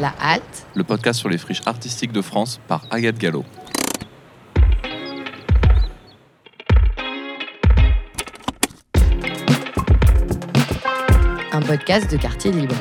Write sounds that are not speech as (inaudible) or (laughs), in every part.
La Halte, le podcast sur les friches artistiques de France par Agathe Gallo. un podcast de quartier libre.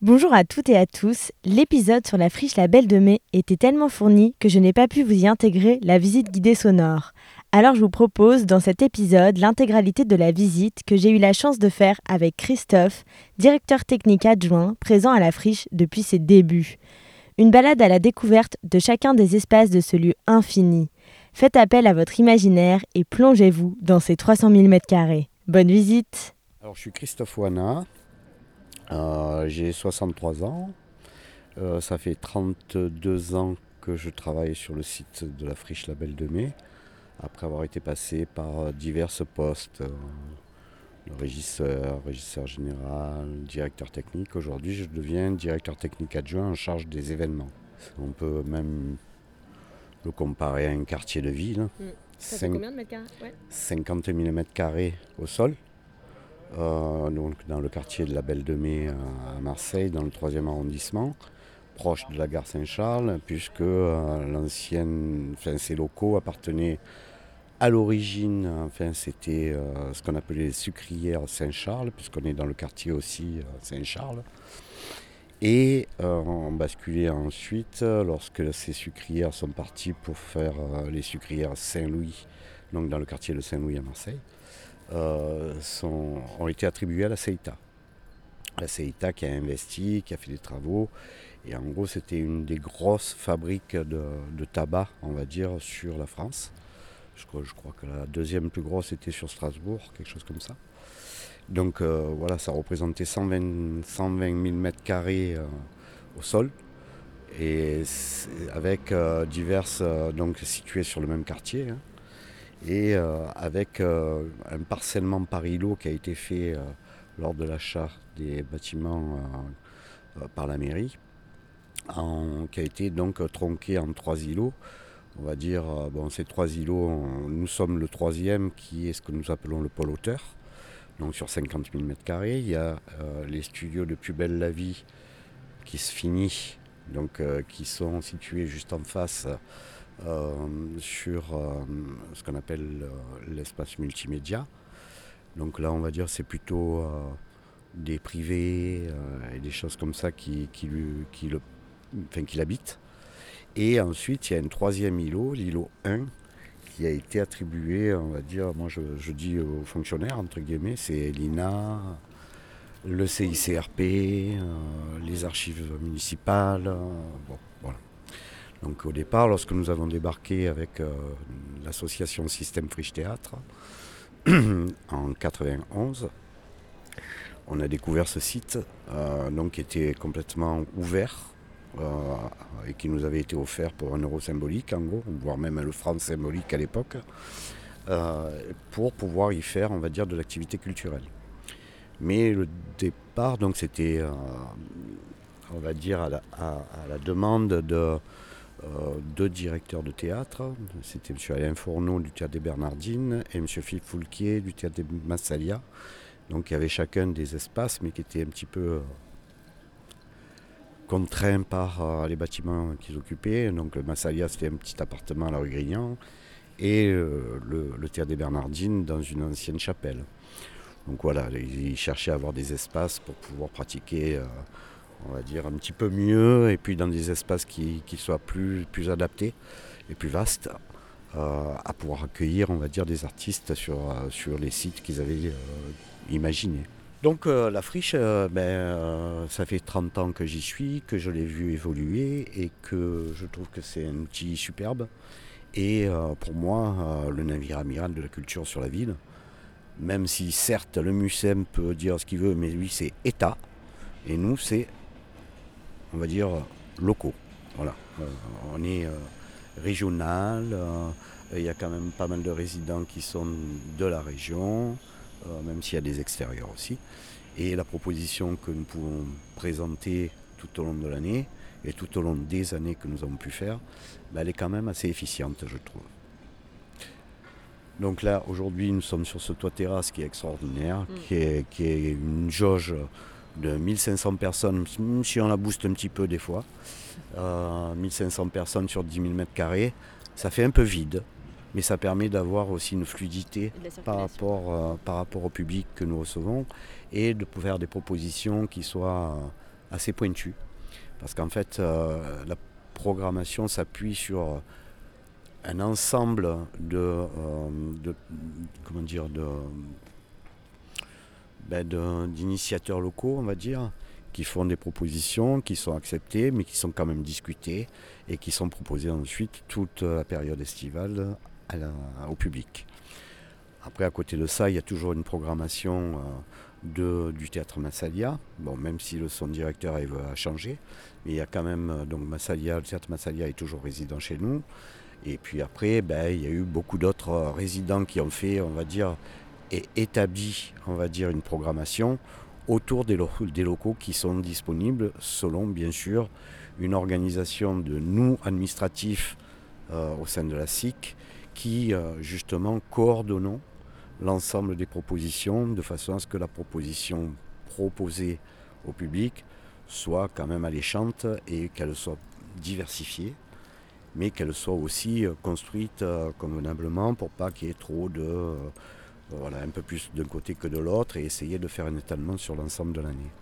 Bonjour à toutes et à tous. L'épisode sur la friche La Belle de Mai était tellement fourni que je n'ai pas pu vous y intégrer la visite guidée sonore. Alors je vous propose dans cet épisode l'intégralité de la visite que j'ai eu la chance de faire avec Christophe, directeur technique adjoint présent à la friche depuis ses débuts. Une balade à la découverte de chacun des espaces de ce lieu infini. Faites appel à votre imaginaire et plongez-vous dans ces 300 000 m2. Bonne visite Alors je suis Christophe Wana, euh, j'ai 63 ans. Euh, ça fait 32 ans que je travaille sur le site de la friche La Belle de Mai, après avoir été passé par euh, divers postes, régisseur, régisseur général, directeur technique. Aujourd'hui, je deviens directeur technique adjoint en charge des événements. On peut même le comparer à un quartier de ville. Mm. Ça fait combien de mètres carrés? 50 000 mètres carrés au sol. Euh, donc dans le quartier de la Belle de Mai à Marseille, dans le 3e arrondissement, proche de la gare Saint-Charles, puisque euh, l'ancienne, enfin, ces locaux appartenaient à l'origine, enfin, c'était euh, ce qu'on appelait les sucrières Saint-Charles, puisqu'on est dans le quartier aussi Saint-Charles. Et on basculait ensuite, lorsque ces sucrières sont parties pour faire les sucrières Saint-Louis, donc dans le quartier de Saint-Louis à Marseille. Euh, sont, ont été attribués à la CEITA. La CEITA qui a investi, qui a fait des travaux. Et en gros, c'était une des grosses fabriques de, tabac, on va dire, sur la France. Je crois, que la deuxième plus grosse était sur Strasbourg, quelque chose comme ça. Donc euh, voilà, ça représentait 120, 120 000 mètres carrés euh, au sol et avec diverses, donc situées sur le même quartier. Hein et euh, avec euh, un parcellement par îlot qui a été fait euh, lors de l'achat des bâtiments par la mairie, qui a été donc tronqué en trois îlots. On va dire, bon, ces trois îlots, nous sommes le troisième qui est ce que nous appelons le pôle hauteur, donc sur 50 000 m2. Il y a les studios de Plus Belle la Vie qui se finit, donc qui sont situés juste en face euh, sur euh, ce qu'on appelle euh, l'espace multimédia. Donc là, on va dire, c'est plutôt des privés et des choses comme ça qui, qui, qui l'habitent. Et ensuite, il y a un troisième îlot, l'îlot 1, qui a été attribué, on va dire, moi je, dis aux fonctionnaires, entre guillemets, c'est l'INA, le CICRP, les archives municipales. bon, voilà. Donc au départ, lorsque nous avons débarqué avec euh, l'association Système Friche Théâtre (clears throat) en 91, on a découvert ce site euh, donc, qui était complètement ouvert euh, et qui nous avait été offert pour un euro symbolique en gros, voire même le franc symbolique à l'époque, pour pouvoir y faire, on va dire, de l'activité culturelle. Mais le départ, donc c'était, on va dire, à la demande de euh, deux directeurs de théâtre. C'était M. Alain Fourneau du théâtre des Bernardines et M. Philippe Foulquier du théâtre des Massalia. Donc il y avait chacun des espaces, mais qui étaient un petit peu euh, contraints par euh, les bâtiments qu'ils occupaient. Donc le Massalia, c'était un petit appartement à la rue Grignan et le, théâtre des Bernardines dans une ancienne chapelle. Donc voilà, ils cherchaient à avoir des espaces pour pouvoir pratiquer on va dire, un petit peu mieux, et puis dans des espaces qui, soient plus, plus adaptés et plus vastes, euh, à pouvoir accueillir, on va dire, des artistes sur, euh, les sites qu'ils avaient euh, imaginés. Donc la friche, ben, ça fait 30 ans que j'y suis, que je l'ai vu évoluer et que je trouve que c'est un outil superbe. Et pour moi, le navire amiral de la culture sur la ville, même si certes le MUSEM peut dire ce qu'il veut, mais lui c'est État, et nous c'est on va dire, locaux. Voilà. Euh, on est euh, régional, euh, il y a quand même pas mal de résidents qui sont de la région, même s'il y a des extérieurs aussi. Et la proposition que nous pouvons présenter tout au long de l'année et tout au long des années que nous avons pu faire, ben, elle est quand même assez efficiente, je trouve. Donc là, aujourd'hui, nous sommes sur ce toit terrasse qui est extraordinaire, qui, est, qui est une jauge de 1500 personnes, même si on la booste un petit peu des fois. Euh, 1500 personnes sur 10 000 mètres carrés. Ça fait un peu vide, mais ça permet d'avoir aussi une fluidité par rapport, euh, par rapport au public que nous recevons et de faire des propositions qui soient euh, assez pointues. Parce qu'en fait, euh, la programmation s'appuie sur un ensemble de, euh, de- comment dire de ben, de- d'initiateurs locaux, on va dire, qui font des propositions qui sont acceptées, mais qui sont quand même discutées et qui sont proposées ensuite toute la période estivale au public. Après, à côté de ça, il y a toujours une programmation euh, de, du théâtre Massalia. Bon, même si le, son directeur a a changé, mais il y a quand même euh, donc Massalia, le théâtre Massalia est toujours résident chez nous. Et puis après, ben, il y a eu beaucoup d'autres euh, résidents qui ont fait, on va dire, et établi, on va dire, une programmation autour des, lo- des locaux qui sont disponibles selon, bien sûr, une organisation de nous administratifs euh, au sein de la SIC qui, euh, justement, coordonnons l'ensemble des propositions de façon à ce que la proposition proposée au public soit quand même alléchante et qu'elle soit diversifiée, mais qu'elle soit aussi euh, construite euh, convenablement pour pas qu'il y ait trop de... voilà, un peu plus d'un côté que de l'autre et essayer de faire un étalement sur l'ensemble de l'année.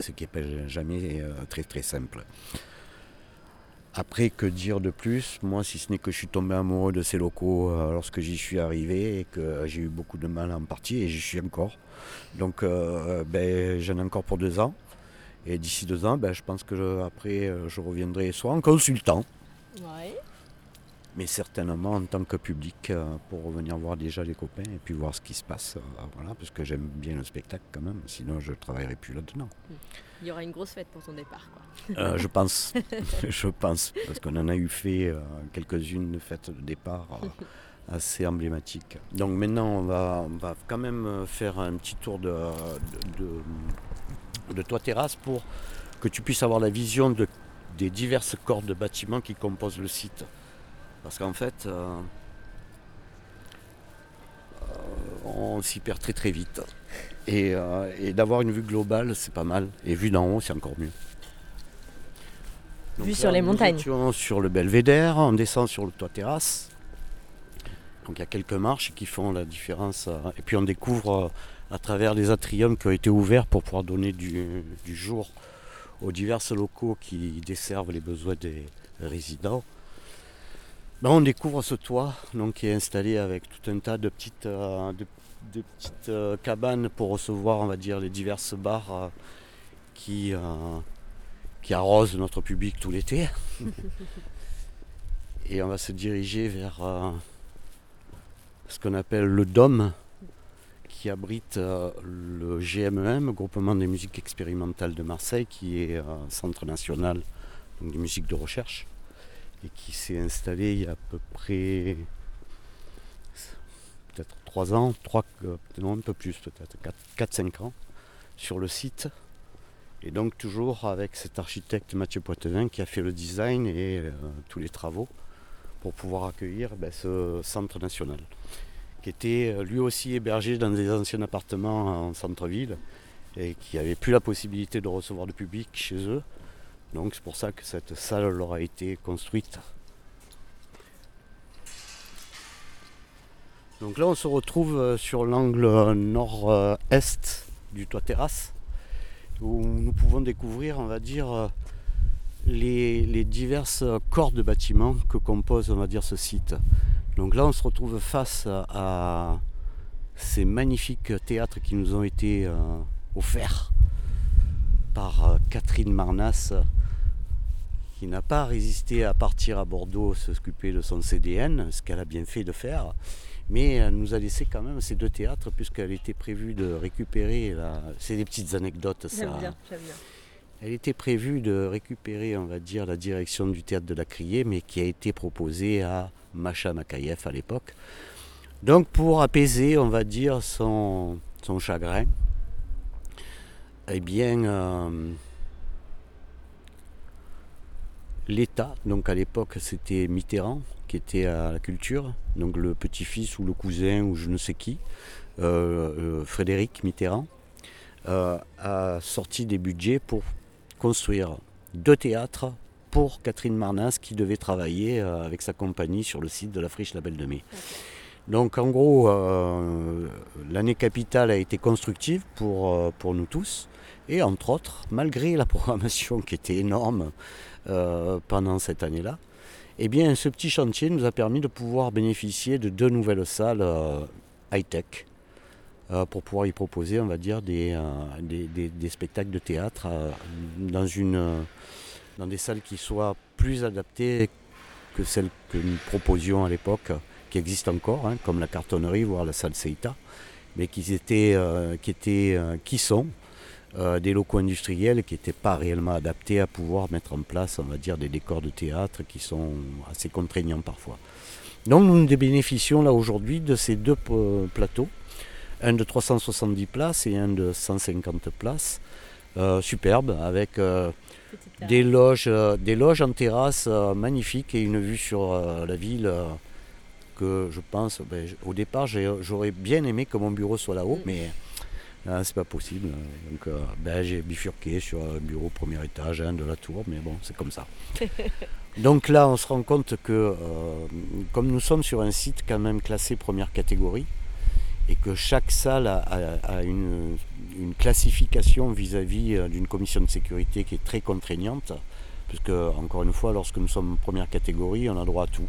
Ce qui n'est jamais très très simple. Après, que dire de plus? Moi, si ce n'est que je suis tombé amoureux de ces locaux euh, lorsque j'y suis arrivé et que j'ai eu beaucoup de mal en partie et j'y suis encore. Donc, euh, ben, j'en ai encore pour deux ans. Et d'ici deux ans, ben, je pense que je- après, euh, je reviendrai soit en consultant, Ouais. mais certainement en tant que public euh, pour revenir voir déjà les copains et puis voir ce qui se passe. euh, voilà, parce que j'aime bien le spectacle quand même, sinon je ne travaillerai plus là-dedans. Il y aura une grosse fête pour ton départ. Quoi. Euh, je pense, (laughs) je pense, parce qu'on en a eu fait euh, quelques-unes de fêtes de départ euh, (laughs) assez emblématiques. Donc maintenant, on va, on va quand même faire un petit tour de, de, de- de toit terrasse pour que tu puisses avoir la vision de, des diverses corps de bâtiments qui composent le site. Parce qu'en fait, euh, euh, on s'y perd très très vite. Et, euh, et d'avoir une vue globale, c'est pas mal. Et vue d'en haut, c'est encore mieux. Vue là, sur les montagnes. sur le belvédère, on descend sur le toit terrasse. Donc il y a quelques marches qui font la différence. euh, Et puis on découvre euh, à travers les atriums qui ont été ouverts pour pouvoir donner du, du jour aux divers locaux qui desservent les besoins des résidents. Ben, on découvre ce toit donc, qui est installé avec tout un tas de petites, euh, de, de petites euh, cabanes pour recevoir on va dire, les diverses bars euh, qui, qui arrosent notre public tout l'été. (laughs) Et on va se diriger vers ce qu'on appelle le Dôme, qui abrite le GMEM, Groupement des musiques expérimentales de Marseille, qui est un centre national donc, de musique de recherche et qui s'est installé il y a à peu près peut-être 3 ans, 3, non un peu plus peut-être, 4-5 ans sur le site. Et donc toujours avec cet architecte Mathieu Poitevin qui a fait le design et euh, tous les travaux pour pouvoir accueillir ben, ce centre national, qui était euh, lui aussi hébergé dans des anciens appartements en centre-ville et qui n'avait plus la possibilité de recevoir du public chez eux. Donc c'est pour ça que cette salle leur a été construite. Donc là on se retrouve euh, sur l'angle nord-est du toit terrasse où nous pouvons découvrir, on va dire, euh, les, diverses corps de bâtiments que compose, on va dire, ce site. Donc là, on se retrouve face à, ces magnifiques théâtres qui nous ont été euh, offerts par Catherine Marnas, qui n'a pas résisté à partir à Bordeaux s'occuper de son CDN, ce qu'elle a bien fait de faire, mais elle nous a laissé quand même ces deux théâtres puisqu'elle était prévue de récupérer, la... c'est des petites anecdotes ça. Bien. Elle était prévue de récupérer, on va dire, la direction du théâtre de la Criée, mais qui a été proposée à Macha Makayev à l'époque. Donc pour apaiser, on va dire, son, son chagrin, eh bien, euh, l'État, donc à l'époque c'était Mitterrand qui était à la culture, donc le petit-fils ou le cousin ou je ne sais qui, Frédéric Mitterrand, a sorti des budgets pour construire deux théâtres pour Catherine Marnas qui devait travailler avec sa compagnie sur le site de la friche La Belle de Mai. Donc en gros, euh, l'année capitale a été constructive pour, euh, pour nous tous. Et entre autres, malgré la programmation qui était énorme euh, pendant cette année-là, eh bien ce petit chantier nous a permis de pouvoir bénéficier de deux nouvelles salles high-tech pour pouvoir y proposer, on va dire, des, des, spectacles de théâtre dans, une, dans des salles qui soient plus adaptées que celles que nous proposions à l'époque qui existent encore, hein, comme la cartonnerie, voire la salle Seita, mais qui, étaient, euh, qui, étaient, euh, qui sont euh, des locaux industriels qui n'étaient pas réellement adaptés à pouvoir mettre en place, on va dire, des décors de théâtre qui sont assez contraignants parfois. Donc nous bénéficions là aujourd'hui de ces deux plateaux, un de 370 places et un de 150 places, superbes, avec des loges, des loges en terrasse magnifiques et une vue sur la ville je pense, ben, au départ, j'aurais bien aimé que mon bureau soit là-haut, mm. mais hein, c'est pas possible. Donc euh, ben, j'ai bifurqué sur un bureau premier étage hein, de la tour, mais bon, c'est comme ça. (laughs) Donc là, on se rend compte que, euh, comme nous sommes sur un site quand même classé première catégorie, et que chaque salle a, une, classification vis-à-vis euh, d'une commission de sécurité qui est très contraignante, puisque, encore une fois, lorsque nous sommes première catégorie, on a droit à tout.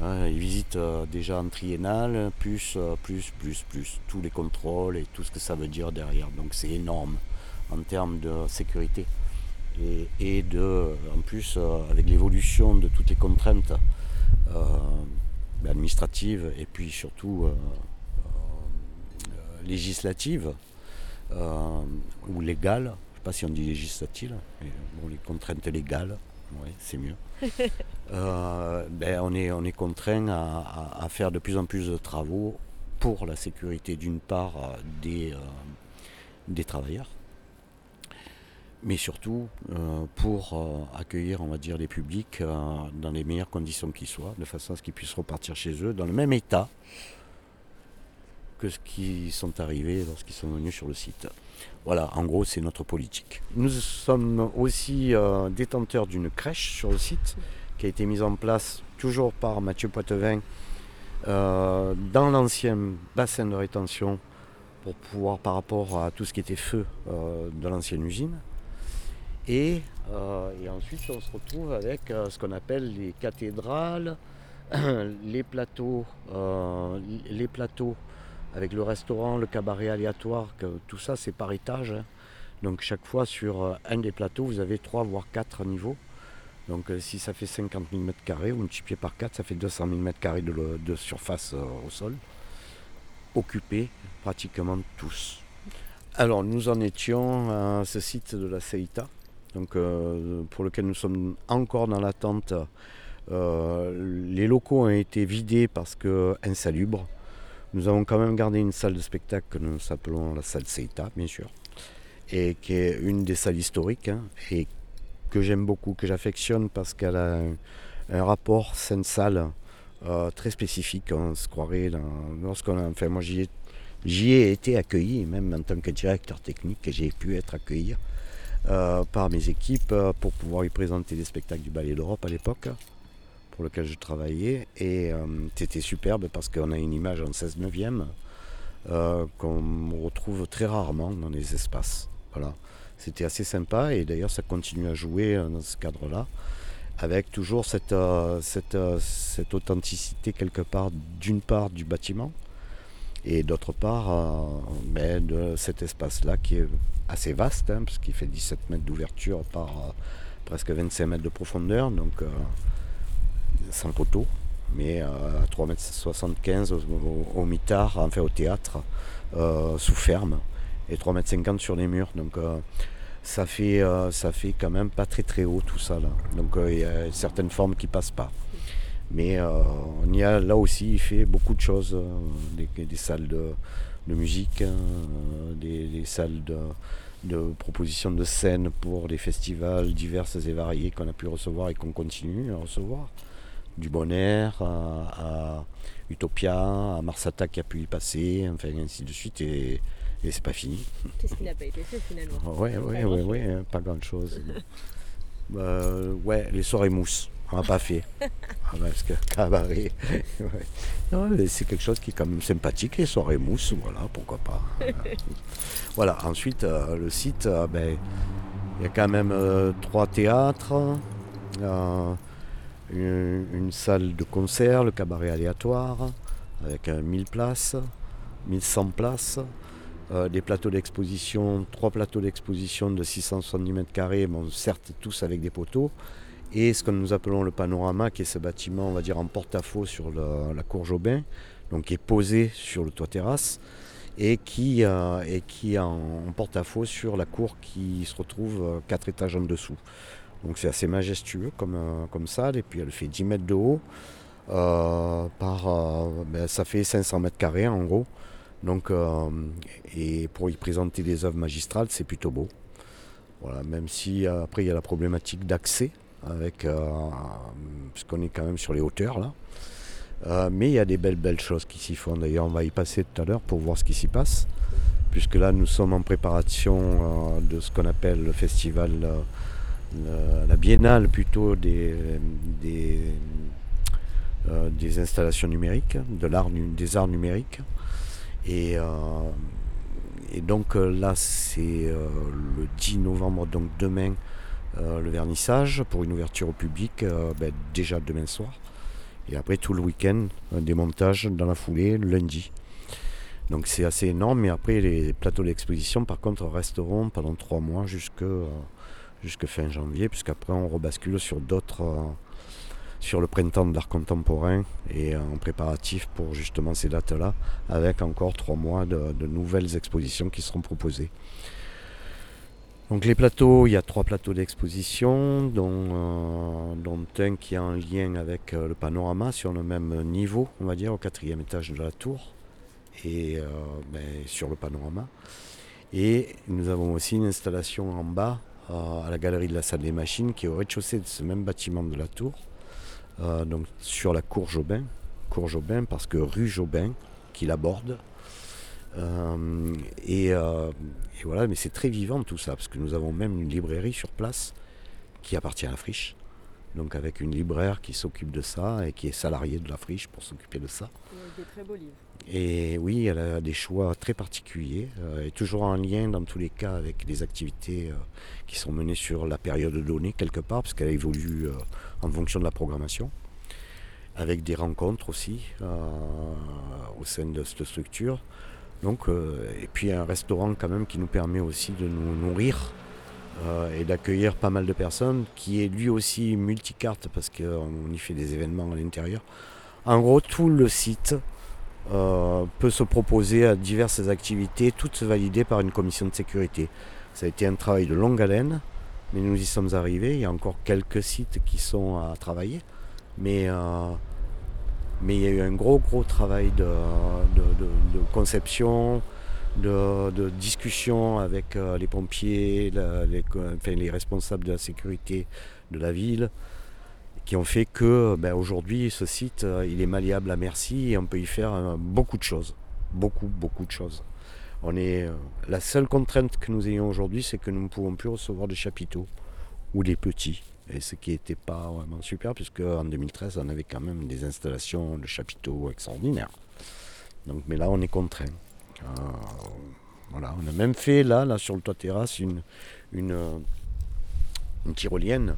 Hein, ils visitent euh, déjà en triennale, plus, euh, plus, plus, plus, tous les contrôles et tout ce que ça veut dire derrière. Donc c'est énorme en termes de sécurité. Et, de, en plus, euh, avec l'évolution de toutes les contraintes administratives et puis surtout législatives ou légales, je ne sais pas si on dit législatives, mais bon, les contraintes légales, oui, c'est mieux. (laughs) Euh, ben, on, est, on est contraint à, faire de plus en plus de travaux pour la sécurité d'une part euh, des, euh, des travailleurs, mais surtout pour accueillir, on va dire, les publics dans les meilleures conditions qui soient, de façon à ce qu'ils puissent repartir chez eux dans le même état que ce qui sont arrivés lorsqu'ils sont venus sur le site. Voilà, en gros, c'est notre politique. Nous sommes aussi euh, détenteurs d'une crèche sur le site qui a été mise en place toujours par Mathieu Poitevin euh, dans l'ancien bassin de rétention pour pouvoir, par rapport à tout ce qui était feu euh, de l'ancienne usine. Et, et, ensuite, on se retrouve avec ce qu'on appelle les cathédrales, (clears throat) les plateaux, les plateaux avec le restaurant, le cabaret aléatoire, tout ça c'est par étage. Hein. Donc chaque fois sur euh, un des plateaux, vous avez trois voire quatre niveaux. Donc euh, si ça fait 50 000 m2, vous multipliez par 4, ça fait 200 000 m2 de, surface euh, au sol, occupés pratiquement tous. Alors nous en étions à ce site de la Seita, donc, pour lequel nous sommes encore dans l'attente. les locaux ont été vidés parce que insalubres. Nous avons quand même gardé une salle de spectacle que nous appelons la salle Seita, bien sûr, et qui est une des salles historiques, hein, et que j'aime beaucoup, que j'affectionne parce qu'elle a un, rapport scène-salle euh, très spécifique. On se croirait, lorsqu'on moi j'y ai, j'y ai été accueilli, même en tant que directeur technique, j'ai pu être accueilli euh, par mes équipes euh, pour pouvoir y présenter des spectacles du Ballet d'Europe à l'époque pour lequel je travaillais. Et euh, c'était superbe parce qu'on a une image en 16 neuvième euh, qu'on retrouve très rarement dans les espaces. Voilà. C'était assez sympa et d'ailleurs ça continue à jouer euh, dans ce cadre-là avec toujours cette, authenticité quelque part d'une part du bâtiment et d'autre part ben, de cet espace-là qui est assez vaste, hein, parce fait 17 mètres d'ouverture par presque 25 mètres de profondeur. Donc sans poteau, mais à 3,75 m au, mitard, enfin au théâtre, euh, sous ferme, et 3,50 m sur les murs. Donc euh, ça, fait, euh, ça fait quand même pas très très haut tout ça là. Donc il y a certaines formes qui passent pas. Mais on y a là aussi il fait beaucoup de choses, des, salles de, musique, des, salles de, de propositions de scènes pour des festivals diverses et variés qu'on a pu recevoir et qu'on continue à recevoir. Du Bon Air à, Utopia, à Marsata qui a pu y passer, enfin ainsi de suite. Et, c'est pas fini. Qu'est-ce qui n'a pas été fait finalement? Oui, oui, oui, oui, pas grand chose. (laughs) bah, ouais, les soirées mousse. On n'a pas fait. (laughs) Ah, parce que cabaret. (laughs) c'est quelque chose qui est quand même sympathique, les soirées mousse, voilà, pourquoi pas. voilà, ensuite, euh, le site, euh, ben, il y a quand même euh, trois théâtres, une, salle de concert, le cabaret aléatoire, avec 1000 places, 1100 places. des plateaux d'exposition, trois plateaux d'exposition de 670 mètres carrés, bon, certes tous avec des poteaux, et ce que nous appelons le panorama, qui est ce bâtiment, on va dire, en porte-à-faux sur la cour Jobin, donc qui est posé sur le toit terrasse, et qui, euh, qui est en, porte-à-faux sur la cour qui se retrouve euh, quatre étages en dessous. Donc c'est assez majestueux comme, euh, comme salle, et puis elle fait 10 mètres de haut, par, ben, ça fait 500 mètres carrés en gros. Donc, et pour y présenter des œuvres magistrales, c'est plutôt beau. Voilà, même si après il y a la problématique d'accès avec, euh, puisqu'on est quand même sur les hauteurs là. Euh, mais il y a des belles belles choses qui s'y font. D'ailleurs, on va y passer tout à l'heure pour voir ce qui s'y passe, puisque là nous sommes en préparation euh, de ce qu'on appelle le festival, la biennale plutôt des, des installations numériques, des arts numériques. Et, et donc là, c'est le 10 novembre, donc demain, euh, le vernissage pour une ouverture au public euh, ben, déjà demain soir. Et après tout le week-end, un démontage dans la foulée, lundi. Donc c'est assez énorme, mais après les plateaux d'exposition par contre resteront pendant trois mois jusque, euh, jusque fin janvier, puisqu'après on rebascule sur d'autres, sur le printemps de l'art contemporain et en préparatif pour justement ces dates-là, avec encore trois mois de nouvelles expositions qui seront proposées. Donc les plateaux, il y a trois plateaux d'exposition, dont, euh, un qui est en lien avec euh, le panorama sur le même niveau, on va dire, au quatrième étage de la tour, et euh, ben, sur le panorama. Et nous avons aussi une installation en bas, à la galerie de la salle des machines, qui est au rez-de-chaussée de ce même bâtiment de la tour, donc sur la cour Jobin, cour Jobin parce que rue Jobin, qui l'aborde, euh, euh, et, voilà, mais c'est très vivant tout ça, parce que nous avons même une librairie sur place qui appartient à la friche. Donc avec une libraire qui s'occupe de ça et qui est salariée de la friche pour s'occuper de ça. Et des très beaux livres. Et oui, elle a des choix très particuliers euh, et toujours en lien dans tous les cas avec les activités qui sont menées sur la période donnée quelque part, parce qu'elle évolue en fonction de la programmation, avec des rencontres aussi au sein de cette structure. Donc, euh, et puis un restaurant quand même qui nous permet aussi de nous nourrir euh, et d'accueillir pas mal de personnes, qui est lui aussi multicarte parce qu'on y fait des événements à l'intérieur. En gros, tout le site euh, peut se proposer à diverses activités, toutes validées par une commission de sécurité. Ça a été un travail de longue haleine, mais nous y sommes arrivés. Il y a encore quelques sites qui sont à travailler, mais mais il y a eu un gros gros travail de, conception, de, discussion avec euh, les pompiers, les, responsables de la sécurité de la ville, qui ont fait que ben, aujourd'hui ce site euh, il est malléable à merci et on peut y faire euh, beaucoup de choses. Beaucoup, beaucoup de choses. On est, la seule contrainte que nous ayons aujourd'hui, c'est que nous ne pouvons plus recevoir des chapiteaux ou des petits. Et ce qui n'était pas vraiment super, puisque en 2013, on avait quand même des installations de chapiteaux extraordinaires. Donc, mais là, on est contraint. Euh, voilà, on a même fait là, là sur le toit terrasse, une, une, une tyrolienne.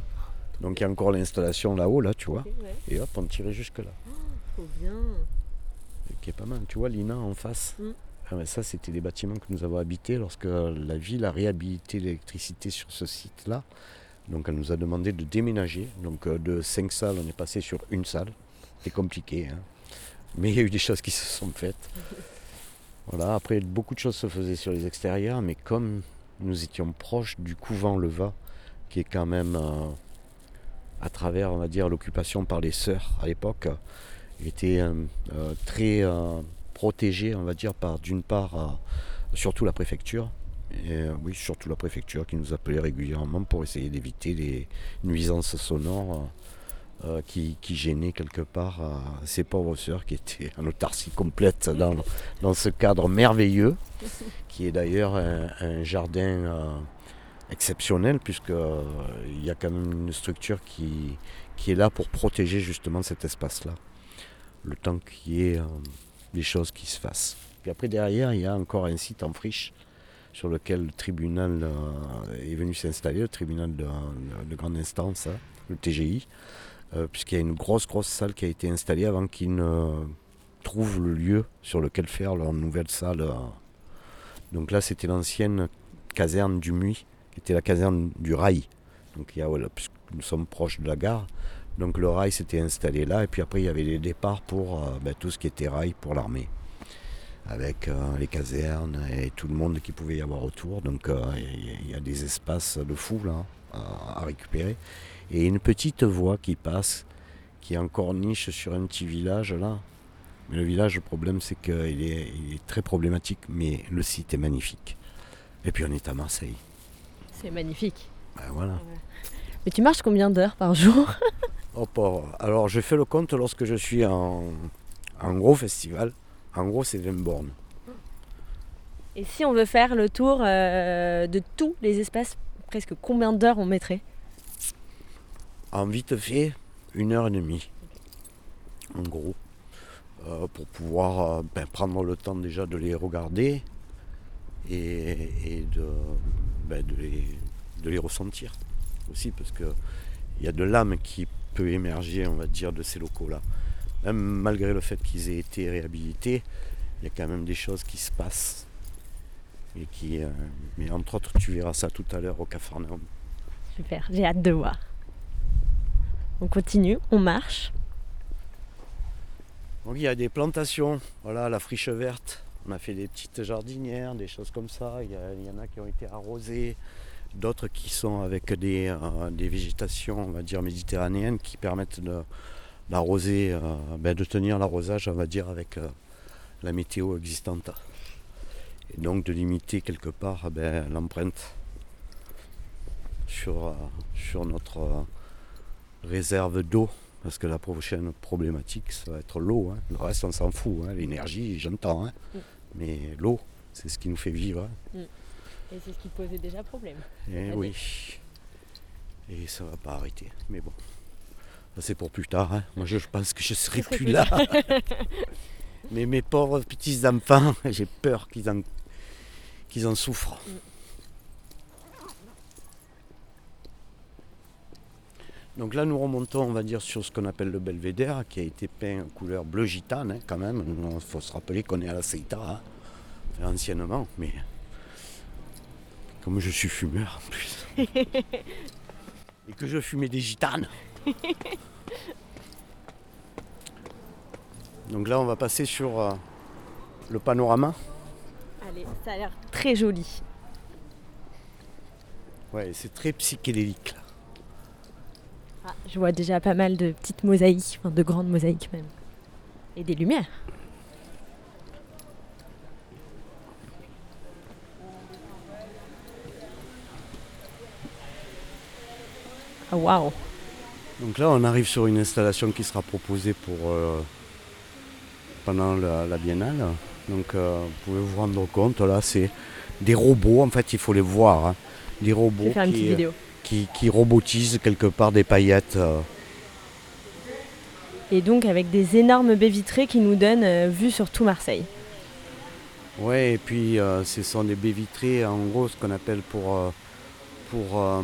Donc il y a encore l'installation là-haut, là, tu vois. Et hop, on tirait jusque là. Oh, trop bien. qui est pas mal. Tu vois, Lina en face. Mm. Ah ça, c'était des bâtiments que nous avons habités lorsque la ville a réhabilité l'électricité sur ce site-là. Donc elle nous a demandé de déménager. Donc euh, de cinq salles, on est passé sur une salle. C'était compliqué. Hein. Mais il y a eu des choses qui se sont faites. (laughs) Voilà, après beaucoup de choses se faisaient sur les extérieurs, mais comme nous étions proches du couvent Leva, qui est quand même euh, à travers, on va dire, l'occupation par les sœurs à l'époque, était euh, très protégé, on va dire, par d'une part, surtout la préfecture, Et euh, oui, surtout la préfecture qui nous appelait régulièrement pour essayer d'éviter les nuisances sonores euh, qui, gênaient quelque part euh, ces pauvres sœurs qui étaient en autarcie complète dans, dans ce cadre merveilleux, qui est d'ailleurs un, jardin euh, exceptionnel, puisqu'il y a quand même une structure qui, qui est là pour protéger justement cet espace-là, le temps qu'il y ait euh, des choses qui se fassent. Puis après, derrière, il y a encore un site en friche sur lequel le tribunal euh, est venu s'installer, le tribunal de, de grande instance, hein, le TGI, euh, puisqu'il y a une grosse, grosse salle qui a été installée avant qu'ils ne trouvent le lieu sur lequel faire leur nouvelle salle. euh. Donc là, c'était l'ancienne caserne du Muy, qui était la caserne du rail. Donc il y a, voilà, nous sommes proches de la gare, donc le rail s'était installé là, et puis après il y avait les départs pour euh, ben, tout ce qui était rail pour l'armée avec euh, les casernes et tout le monde qui pouvait y avoir autour. Donc euh, il y, a des espaces de fou là à, à récupérer. Et une petite voie qui passe, qui est encore niche sur un petit village là. Mais le village, le problème c'est qu'il il est très problématique, mais le site est magnifique. Et puis on est à Marseille. C'est magnifique. Ben voilà. Mais tu marches combien d'heures par jour (laughs) Oh. Alors je fais le compte lorsque je suis en, en gros festival. En gros c'est 20 bornes. Et si on veut faire le tour euh, de tous les espaces, presque combien d'heures on mettrait? En vite fait, une heure et demie. En gros. Euh, pour pouvoir euh, ben, prendre le temps déjà de les regarder et, et de, ben, de, les, de les ressentir aussi parce que il y a de l'âme qui peut émerger, on va dire, de ces locaux-là. Même malgré le fait qu'ils aient été réhabilités, il y a quand même des choses qui se passent. Et qui, euh, mais entre autres, tu verras ça tout à l'heure au Capharnaüm. Super, j'ai hâte de voir. On continue, on marche. Donc il y a des plantations, voilà, la friche verte. On a fait des petites jardinières, des choses comme ça. Il y, en a qui ont été arrosées, d'autres qui sont avec des, euh, des végétations, on va dire, méditerranéennes qui permettent de- d'arroser, euh, ben, de tenir l'arrosage, on va dire, avec euh, la météo existante. Et donc de limiter quelque part ben, l'empreinte sur, sur notre réserve d'eau. Parce que la prochaine problématique, ça va être l'eau. hein. Le reste, on s'en fout. hein. L'énergie, j'entends. hein. Mm. Mais l'eau, c'est ce qui nous fait vivre. hein. Et c'est ce qui posait déjà problème. Et Allez. oui. Et ça va pas arrêter. Mais bon, c'est pour plus tard. hein. Moi, je pense que je serai serai plus là. (laughs) Mais mes pauvres petits enfants, (laughs) j'ai peur qu'ils en, qu'ils en souffrent. Donc là, nous remontons, on va dire, sur ce qu'on appelle le belvédère, qui a été peint en couleur bleu gitane, hein, quand même. Il faut se rappeler qu'on est à la Seita, hein. Enfin, anciennement, mais comme je suis fumeur en plus. (laughs) Et que je fumais des gitanes. Donc là, on va passer sur euh, le panorama. Allez, ça a l'air très joli. Ouais, c'est très psychédélique. Là. Ah, je vois déjà pas mal de petites mosaïques, enfin de grandes mosaïques même. Et des lumières. Ah waouh Donc là, on arrive sur une installation qui sera proposée pour euh, pendant la, la biennale. Donc, euh, vous pouvez vous rendre compte, là, c'est des robots. En fait, il faut les voir. hein. Des Je robots vais faire une petite qui, vidéo. Qui, qui robotisent quelque part des paillettes. euh. Et donc avec des énormes baies vitrées qui nous donnent euh, vue sur tout Marseille. Ouais, et puis euh, ce sont des baies vitrées, en gros, ce qu'on appelle pour. euh, pour euh,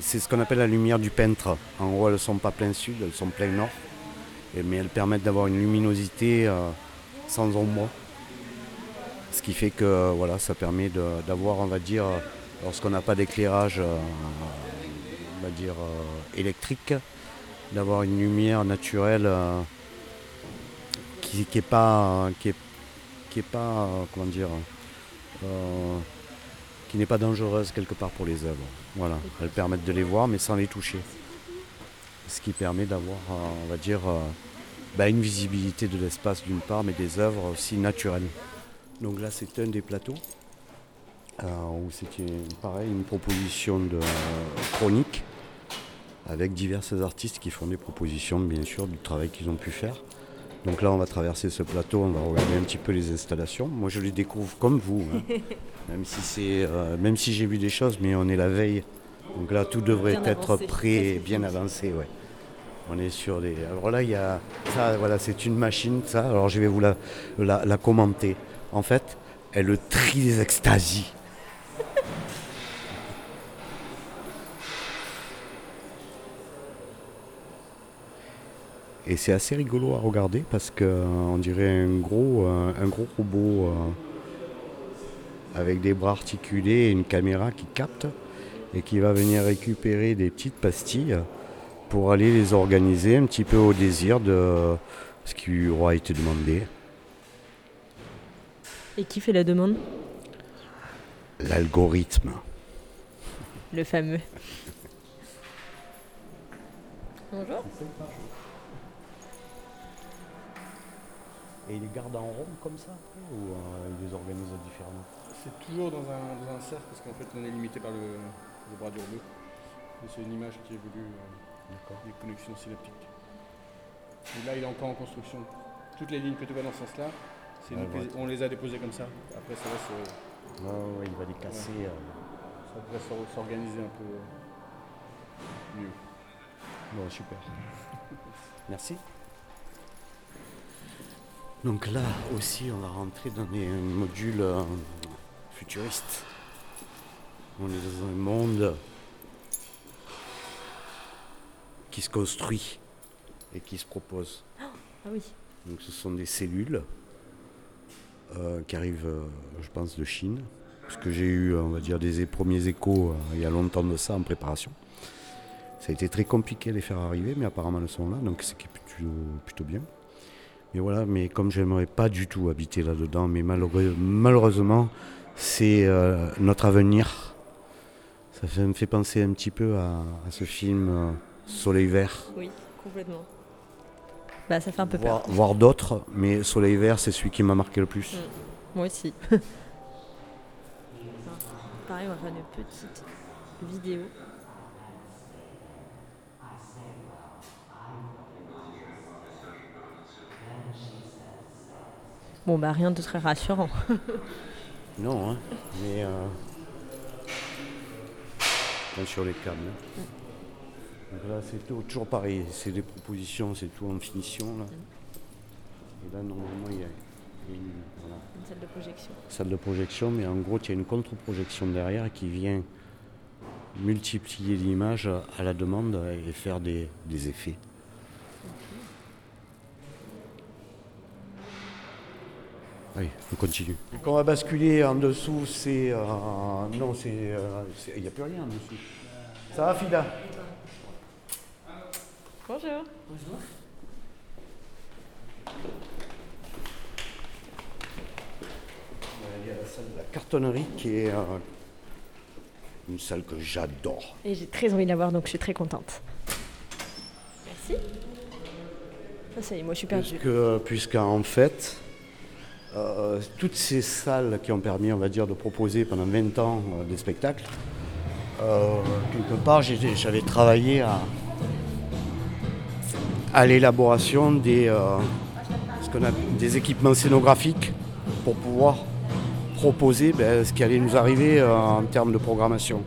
c'est ce qu'on appelle la lumière du peintre. En gros, elles ne sont pas plein sud, elles sont plein nord. Et- mais elles permettent d'avoir une luminosité sans ombre. Ce qui fait que voilà, ça permet d'avoir, on va dire, lorsqu'on n'a pas d'éclairage, on va dire, euh, électrique, d'avoir une lumière naturelle euh, qui n'est pas, qui est qui pas, euh, comment dire, qui n'est pas dangereuse quelque part pour les œuvres. Voilà, elles permettent de les voir mais sans les toucher. Ce qui permet d'avoir, on va dire, bah, une visibilité de l'espace d'une part, mais des œuvres aussi naturelles. Donc là, c'est un des plateaux où c'était pareil, une proposition de chronique avec diverses artistes qui font des propositions, bien sûr, du travail qu'ils ont pu faire. Donc là, on va traverser ce plateau, on va regarder un petit peu les installations. Moi, je les découvre comme vous, hein. (laughs) même si c'est, même si j'ai vu des choses, mais on est la veille. Donc là, tout devrait être prêt et bien avancé, ouais. On est sur des. Alors là, il y a. Ça, voilà, c'est une machine, ça. Alors je vais vous la, la, commenter. En fait, elle trie les extasies. Et c'est assez rigolo à regarder parce qu'on dirait un gros, euh, un gros robot euh, avec des bras articulés et une caméra qui capte et qui va venir récupérer des petites pastilles pour aller les organiser un petit peu au désir de ce qui lui aura été demandé. Et qui fait la demande? L'algorithme. Le fameux. Bonjour. Et il les garde en rond comme ça ou euh, il les organise différemment C'est toujours dans un, cercle parce qu'en fait on est limité par le, bras du robot. C'est une image qui évolue. Euh, des connexions synaptiques. Et là, il est encore en construction. Toutes les lignes que tu vois dans ce sens-là, on les a déposées comme ça. Après, ça va se. Non, il va les casser. Euh. Ça devrait s'organiser un peu mieux. Bon, super. Merci. Donc là aussi, on va rentrer dans des modules euh, futuristes. On est dans un monde qui se construit et qui se propose. Ah oui. Donc ce sont des cellules euh, qui arrivent, euh, je pense, de Chine, parce que j'ai eu, on va dire, des premiers échos il y a longtemps de ça en préparation. Ça a été très compliqué à les faire arriver, mais apparemment elles sont là, donc c'est plutôt, plutôt bien. Mais voilà, mais comme j'aimerais pas du tout habiter là-dedans, mais malheureusement, c'est notre avenir. Ça me fait penser un petit peu à, à ce film Soleil vert. Oui, complètement. Bah, ça fait un peu peur. Voir d'autres, mais Soleil vert, c'est celui qui m'a marqué le plus. Mm. Moi aussi. (laughs) Pareil, on va faire une petite vidéo. Bon, bah rien de très rassurant. (laughs) non, hein, mais euh... sur les câbles. Mm là, c'est toujours pareil, c'est des propositions, c'est tout en finition. Là. Et là, normalement, il y a, une, salle de projection. Salle de projection, mais en gros, il y a une contre-projection derrière qui vient multiplier l'image à la demande et faire des, effets. Oui, on continue. Quand on va basculer en dessous, c'est. Euh, non, c'est. Euh, il n'y a plus rien en dessous. Ça va, Fida? Bonjour. Bonjour. Il y a la salle de la cartonnerie qui est euh, une salle que j'adore. Et j'ai très envie de la voir, donc je suis très contente. Merci. ça y est, moi je suis perdue. Puisque, puisqu'en fait, euh, toutes ces salles qui ont permis, on va dire, de proposer pendant 20 ans euh, des spectacles, quelque part j'avais travaillé à, l'élaboration des, euh, des équipements scénographiques pour pouvoir proposer ben, ce qui allait nous arriver euh, en termes de programmation.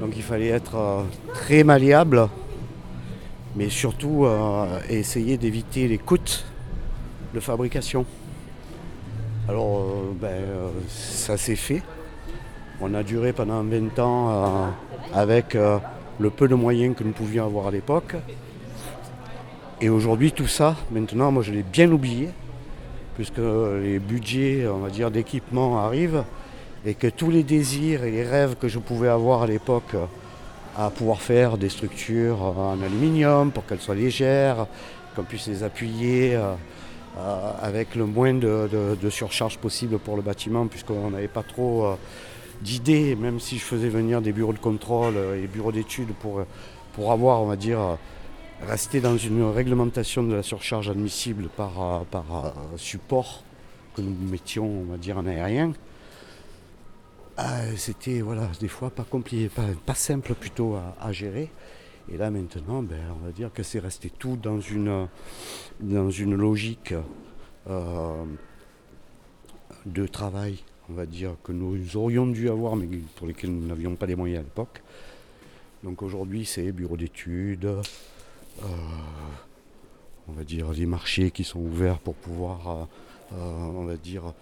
Donc il fallait être euh, très malléable, mais surtout essayer d'éviter les coûts de fabrication. Alors ben, ça s'est fait. On a duré pendant 20 ans avec le peu de moyens que nous pouvions avoir à l'époque. Et aujourd'hui, tout ça, maintenant, moi je l'ai bien oublié, puisque les budgets, on va dire, d'équipement arrivent, et que tous les désirs et les rêves que je pouvais avoir à l'époque à pouvoir faire des structures en aluminium pour qu'elles soient légères, qu'on puisse les appuyer euh, euh, avec le moins de, surcharge possible pour le bâtiment, puisqu'on n'avait pas trop euh, d'idées, même si je faisais venir des bureaux de contrôle et bureaux d'études pour, pour avoir, on va dire, rester dans une réglementation de la surcharge admissible par, euh, par euh, support que nous mettions, on va dire, en aérien. c'était voilà, des fois pas compliqué, pas, simple plutôt à gérer. Et là maintenant, ben, on va dire que c'est resté tout dans une, dans une logique euh, de travail, on va dire, que nous aurions dû avoir, mais pour lesquels nous n'avions pas les moyens à l'époque. Donc aujourd'hui, c'est bureau d'études, euh, on va dire les marchés qui sont ouverts pour pouvoir, euh, on va dire,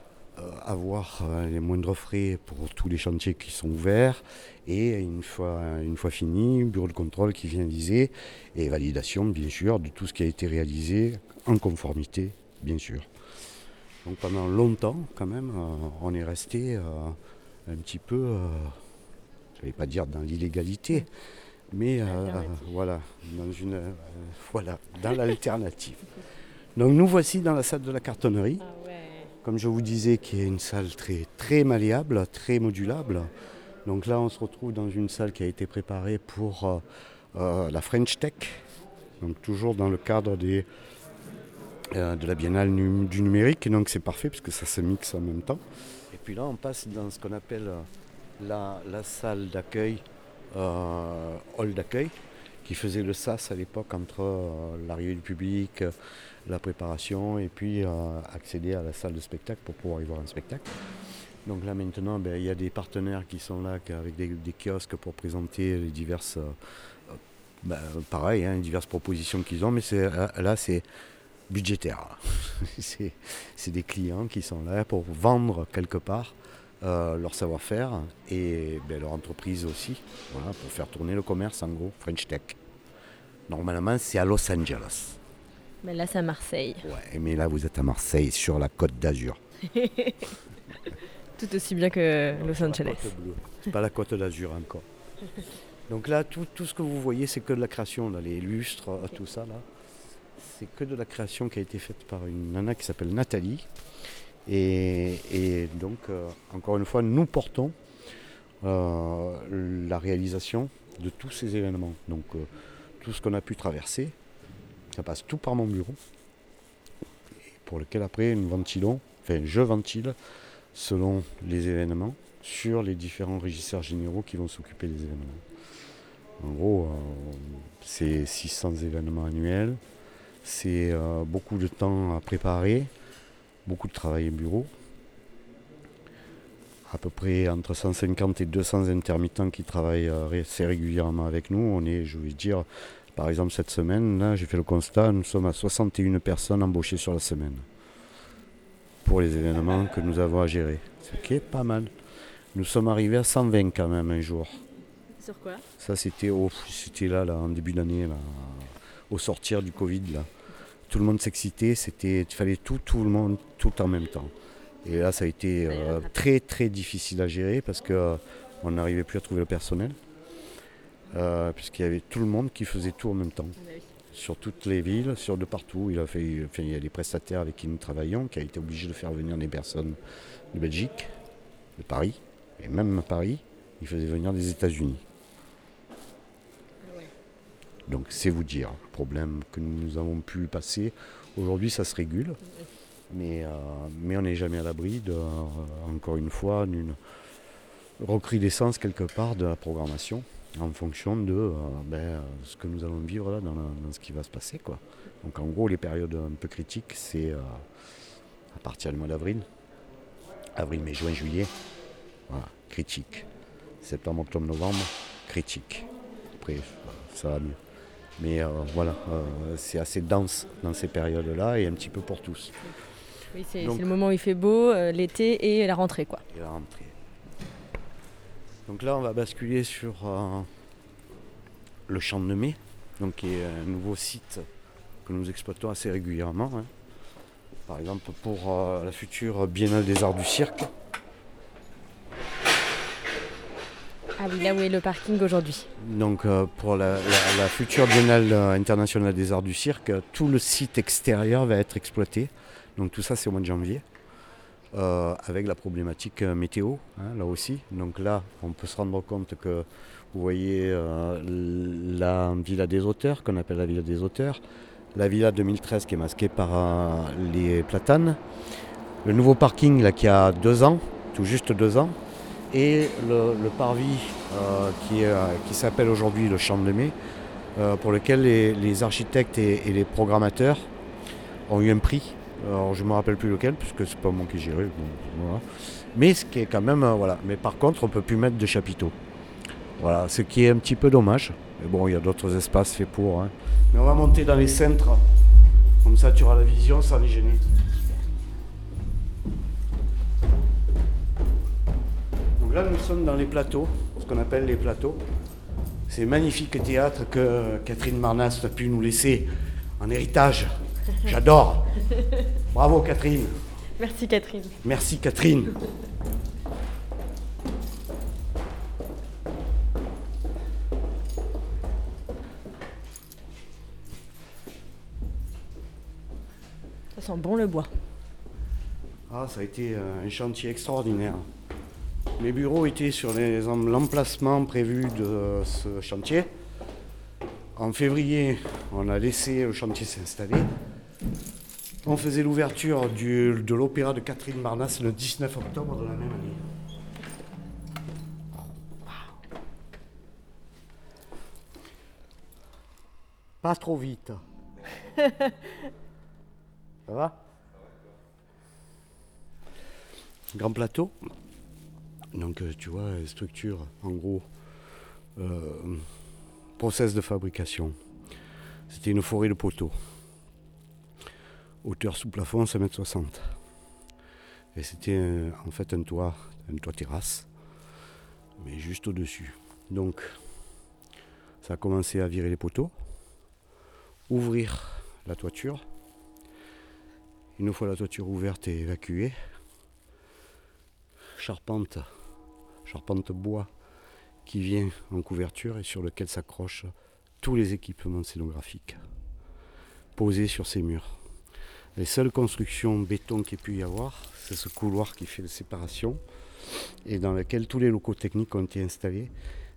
avoir euh, les moindres frais pour tous les chantiers qui sont ouverts. Et une fois, une fois fini, bureau de contrôle qui vient viser et validation, bien sûr, de tout ce qui a été réalisé en conformité, bien sûr. Donc pendant longtemps, quand même, euh, on est resté euh, un petit peu, euh, je ne vais pas dire dans l'illégalité, mais euh, voilà, dans une, euh, voilà, dans l'alternative. Donc nous voici dans la salle de la cartonnerie, comme je vous disais, qui est une salle très, très malléable, très modulable. Donc là, on se retrouve dans une salle qui a été préparée pour euh, euh, la French Tech, donc toujours dans le cadre des, euh, de la Biennale du numérique. Et donc c'est parfait parce que ça se mixe en même temps. Et puis là, on passe dans ce qu'on appelle la, la salle d'accueil, hall d'accueil, qui faisait le sas à l'époque entre l'arrivée du public, la préparation et puis euh, accéder à la salle de spectacle pour pouvoir y voir un spectacle. Donc là maintenant, ben, il y a des partenaires qui sont là avec des, kiosques pour présenter les diverses, euh, euh, ben, hein, diverses propositions qu'ils ont, mais là, c'est budgétaire. (laughs) c'est, des clients qui sont là pour vendre quelque part leur savoir-faire et ben, leur entreprise aussi, pour faire tourner le commerce en gros, French Tech. Normalement, c'est à Los Angeles. Mais là, c'est à Marseille. Ouais, mais là, vous êtes à Marseille, sur la côte d'Azur. (laughs) Tout aussi bien que Los Angeles. côte bleue. C'est pas la côte d'Azur encore. Donc là, tout, tout ce que vous voyez, c'est que de la création, là, les lustres, euh, tout ça, là. C'est que de la création qui a été faite par une nana qui s'appelle Nathalie. Et, et donc, euh, encore une fois, nous portons euh, la réalisation de tous ces événements. Donc, euh, tout ce qu'on a pu traverser, ça passe tout par mon bureau. Pour lequel après, nous ventilons, enfin, je ventile selon les événements sur les différents régisseurs généraux qui vont s'occuper des événements. En gros, euh, c'est 600 événements annuels, c'est euh, beaucoup de temps à préparer, beaucoup de travail au bureau, à peu près entre 150 et 200 intermittents qui travaillent euh, assez régulièrement avec nous. On est, je vais dire, par exemple cette semaine, là j'ai fait le constat, nous sommes à 61 personnes embauchées sur la semaine pour les événements que nous avons à gérer. Ce qui est pas mal. Nous sommes arrivés à 120 quand même un jour. Sur quoi? Ça c'était au, c'était là, là en début d'année, là, au sortir du Covid là. Tout le monde s'excitait, c'était, il fallait tout, tout le monde, tout en même temps. Et là ça a été euh, très très difficile à gérer parce que euh, on n'arrivait plus à trouver le personnel. Euh, puisqu'il y avait tout le monde qui faisait tout en même temps sur toutes les villes, sur de partout. Il, a fait, enfin, il y a des prestataires avec qui nous travaillons qui a été obligé de faire venir des personnes de Belgique, de Paris, et même à Paris, il faisait venir des États-Unis. Donc c'est vous dire le problème que nous avons pu passer. Aujourd'hui, ça se régule, mais, euh, mais on n'est jamais à l'abri, de, euh, encore une fois, d'une recrudescence quelque part de la programmation en fonction de euh, ben, euh, ce que nous allons vivre là dans, la- dans ce qui va se passer. Quoi. Donc en gros, les périodes un peu critiques, c'est euh, à partir du mois d'avril, avril, mai, juin, juillet, voilà, critique. Septembre, octobre, novembre, critique. Après, ça va mieux. Mais euh, voilà, c'est assez dense dans ces périodes-là et un petit peu pour tous. Oui, c'est le moment où il fait beau, l'été et la rentrée, quoi. et la rentrée. Donc là, on va basculer sur euh, le champ de mai, donc qui est un nouveau site que nous exploitons assez régulièrement. hein. Par exemple, pour euh, la future Biennale des Arts du Cirque. Ah oui, là où est le parking aujourd'hui. Donc euh, pour la, la- la future Biennale internationale des arts du cirque, tout le site extérieur va être exploité. Donc tout ça c'est au mois de janvier. Euh, avec la problématique euh, météo, hein, là aussi. Donc là, on peut se rendre compte que vous voyez euh, la Villa des auteurs, qu'on appelle la Villa des auteurs, la Villa 2013 qui est masquée par les platanes, le nouveau parking là, qui a deux ans, tout juste deux ans, et le, parvis qui, s'appelle aujourd'hui le Champ de Mai, pour lequel les, les architectes et, et les programmateurs ont eu un prix. Alors je ne me rappelle plus lequel, puisque c'est pas moi qui gérais. Mais ce qui est quand même. euh, voilà. Mais par contre, on ne peut plus mettre de chapiteaux. Voilà, ce qui est un petit peu dommage. Mais bon, il y a d'autres espaces faits pour. hein. Mais on va monter dans les centres. Comme ça, tu auras la vision sans les gêner. Donc là, nous sommes dans les plateaux, ce qu'on appelle les plateaux. Ces magnifiques théâtres que Catherine Marnas a pu nous laisser en héritage. J'adore. Bravo Catherine. Merci Catherine. Merci Catherine. Ça sent bon le bois. Ah, ça a été euh, un chantier extraordinaire. Mes bureaux étaient sur l'emplacement prévu de ce chantier. En février, on a laissé le chantier s'installer. On faisait l'ouverture de l'opéra de Catherine Marnas le 19 octobre de la même année. Pas trop vite. (laughs) Ça va? Grand plateau. Donc euh, tu vois, structure, en gros, euh, process de fabrication. C'était une forêt de poteaux. Hauteur sous plafond 5m60. Et c'était euh, en fait un toit, un toit terrasse, mais juste au-dessus. Donc ça a commencé à virer les poteaux, ouvrir la toiture. Une fois la toiture ouverte et évacuée, charpente, charpente bois qui vient en couverture et sur lequel s'accrochent tous les équipements scénographiques posés sur ces murs. Les seules constructions béton qu'il pu y avoir, c'est ce couloir qui fait la séparation et dans lequel tous les locaux techniques ont été installés.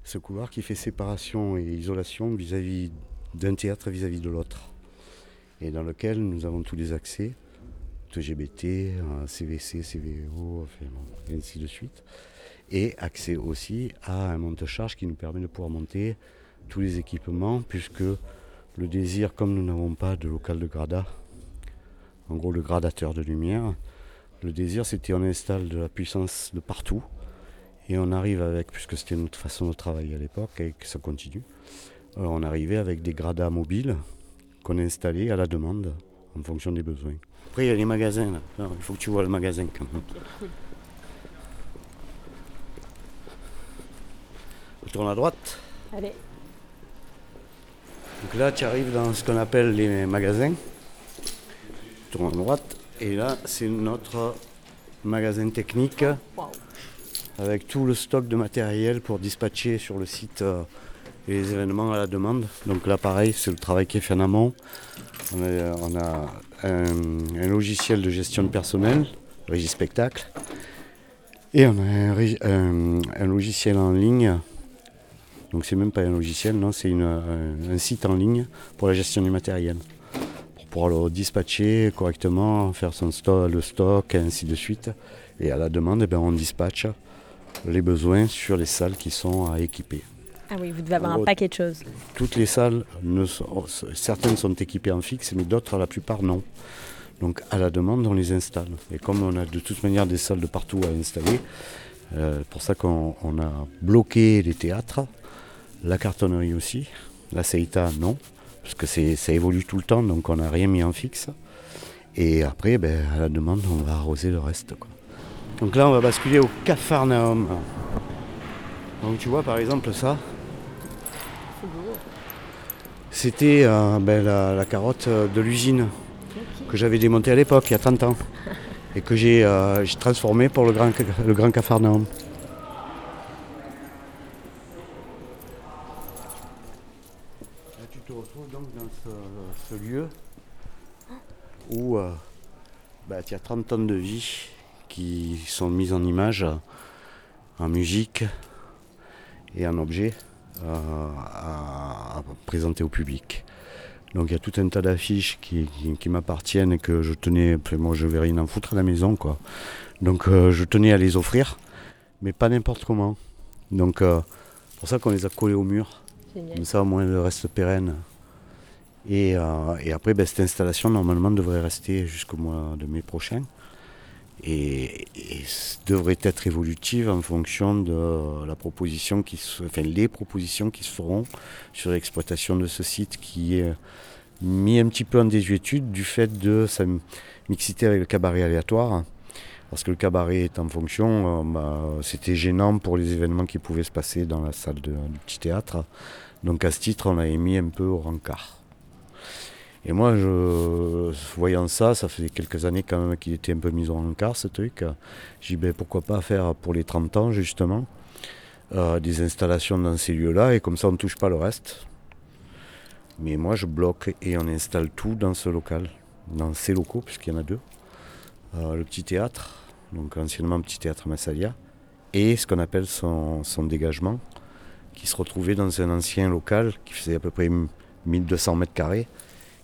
Ce couloir qui fait séparation et isolation vis-à-vis d'un théâtre vis-à-vis de l'autre. Et dans lequel nous avons tous les accès, TGBT, CVC, CVO, et ainsi de suite. Et accès aussi à un monte-charge qui nous permet de pouvoir monter tous les équipements, puisque le désir, comme nous n'avons pas de local de grada, en gros le gradateur de lumière, le désir c'était on installe de la puissance de partout et on arrive avec, puisque c'était notre façon de travailler à l'époque et que ça continue, euh, on arrivait avec des gradas mobiles qu'on installait à la demande en fonction des besoins. Après il y a les magasins là, Alors, il faut que tu vois le magasin quand même. On tourne à droite. Allez. Donc là, tu arrives dans ce qu'on appelle les magasins. Tu tournes à droite. Et là, c'est notre magasin technique Waouh. avec tout le stock de matériel pour dispatcher sur le site euh, les événements à la demande. Donc là, pareil, c'est le travail qui est fait en amont. On a, on a un, un logiciel de gestion de personnel, Régie Spectacle. Et on a un, régi- un- un logiciel en ligne. Donc c'est même pas un logiciel, non, c'est une- un, site en ligne pour la gestion du matériel. Pour pouvoir le dispatcher correctement, faire son stock, le stock, et ainsi de suite. Et à la demande, eh ben, on dispatche les besoins sur les salles qui sont à équiper. Ah oui, vous devez avoir un paquet de choses. Toutes les salles, ne sont- certaines sont équipées en fixe, mais d'autres, la plupart, non. Donc à la demande, on les installe. Et comme on a de toute manière des salles de partout à installer, euh, pour ça qu'on on a bloqué les théâtres, la cartonnerie aussi, la Seita non, parce que ça évolue tout le temps, donc on n'a rien mis en fixe. Et après, ben, à la demande, on va arroser le reste. Donc là, on va basculer au Capharnaüm. Donc tu vois, par exemple, ça, c'était euh, ben, la, carotte euh, de l'usine que j'avais démontée à l'époque, il y a 30 ans, et que j'ai euh, j'ai transformée pour le grand, le. Là, tu te retrouves donc dans ce, ce lieu où euh, bah, il y a 30 tonnes de vie qui sont mises en image, en musique et en objet euh, à, à présenter au public. Donc il y a tout un tas d'affiches qui, qui- qui m'appartiennent et que je tenais, moi je vais rien en foutre à la maison quoi. Donc euh, je tenais à les offrir. mais pas n'importe comment. Donc, euh, pour ça qu'on les a collés au mur. Génial. Comme ça, au moins, le reste pérenne. Et, euh, et après, ben, cette installation, normalement, devrait rester jusqu'au mois de mai prochain. Et, et devrait être évolutive en fonction de la proposition qui se, enfin, les propositions qui se feront sur l'exploitation de ce site qui est mis un petit peu en désuétude du fait de sa mixité avec le cabaret aléatoire. Parce que le cabaret est en fonction, euh, bah, c'était gênant pour les événements qui pouvaient se passer dans la salle du petit théâtre. Donc à ce titre, on l'avait mis un peu au rencard. Et moi, je, voyant ça, ça faisait quelques années quand même qu'il était un peu mis au rencard ce truc. J'ai dit ben, pourquoi pas faire pour les 30 ans justement euh, des installations dans ces lieux-là et comme ça on ne touche pas le reste. Mais moi je bloque et on installe tout dans ce local, dans ces locaux, puisqu'il y en a deux. Euh, le petit théâtre, donc anciennement petit théâtre Massalia, et ce qu'on appelle son, son dégagement, qui se retrouvait dans un ancien local qui faisait à peu près 1200 mètres carrés,